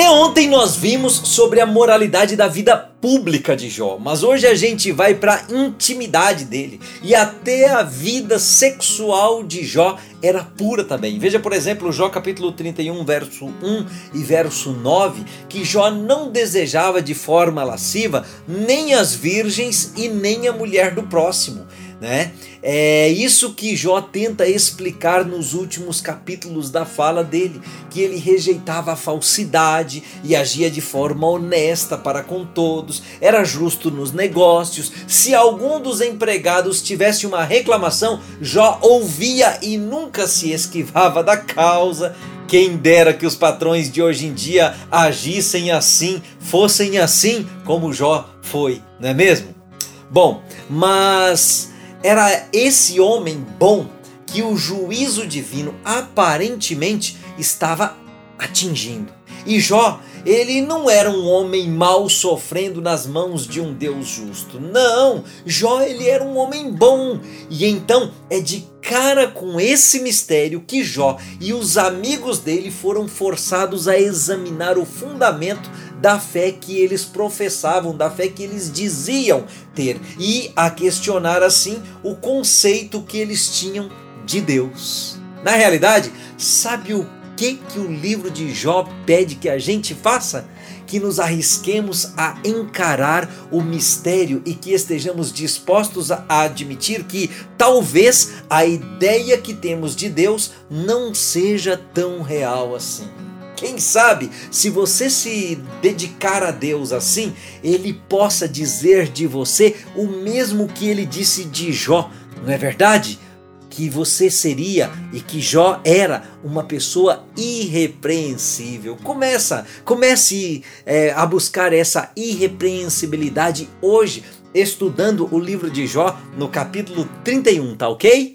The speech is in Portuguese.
Até ontem nós vimos sobre a moralidade da vida pública de Jó, mas hoje a gente vai para a intimidade dele e até a vida sexual de Jó era pura também. Veja, por exemplo, Jó capítulo 31, verso 1 e verso 9, que Jó não desejava de forma lasciva nem as virgens e nem a mulher do próximo né? É isso que Jó tenta explicar nos últimos capítulos da fala dele, que ele rejeitava a falsidade e agia de forma honesta para com todos, era justo nos negócios. Se algum dos empregados tivesse uma reclamação, Jó ouvia e nunca se esquivava da causa. Quem dera que os patrões de hoje em dia agissem assim, fossem assim como Jó foi, não é mesmo? Bom, mas era esse homem bom que o juízo divino aparentemente estava atingindo. E Jó, ele não era um homem mau sofrendo nas mãos de um Deus justo. Não, Jó ele era um homem bom. E então é de cara com esse mistério que Jó e os amigos dele foram forçados a examinar o fundamento da fé que eles professavam, da fé que eles diziam ter e a questionar assim o conceito que eles tinham de Deus. Na realidade, sabe o que que o livro de Jó pede que a gente faça? Que nos arrisquemos a encarar o mistério e que estejamos dispostos a admitir que talvez a ideia que temos de Deus não seja tão real assim. Quem sabe, se você se dedicar a Deus assim, ele possa dizer de você o mesmo que ele disse de Jó, não é verdade? Que você seria e que Jó era uma pessoa irrepreensível. Começa, comece é, a buscar essa irrepreensibilidade hoje, estudando o livro de Jó no capítulo 31, tá ok?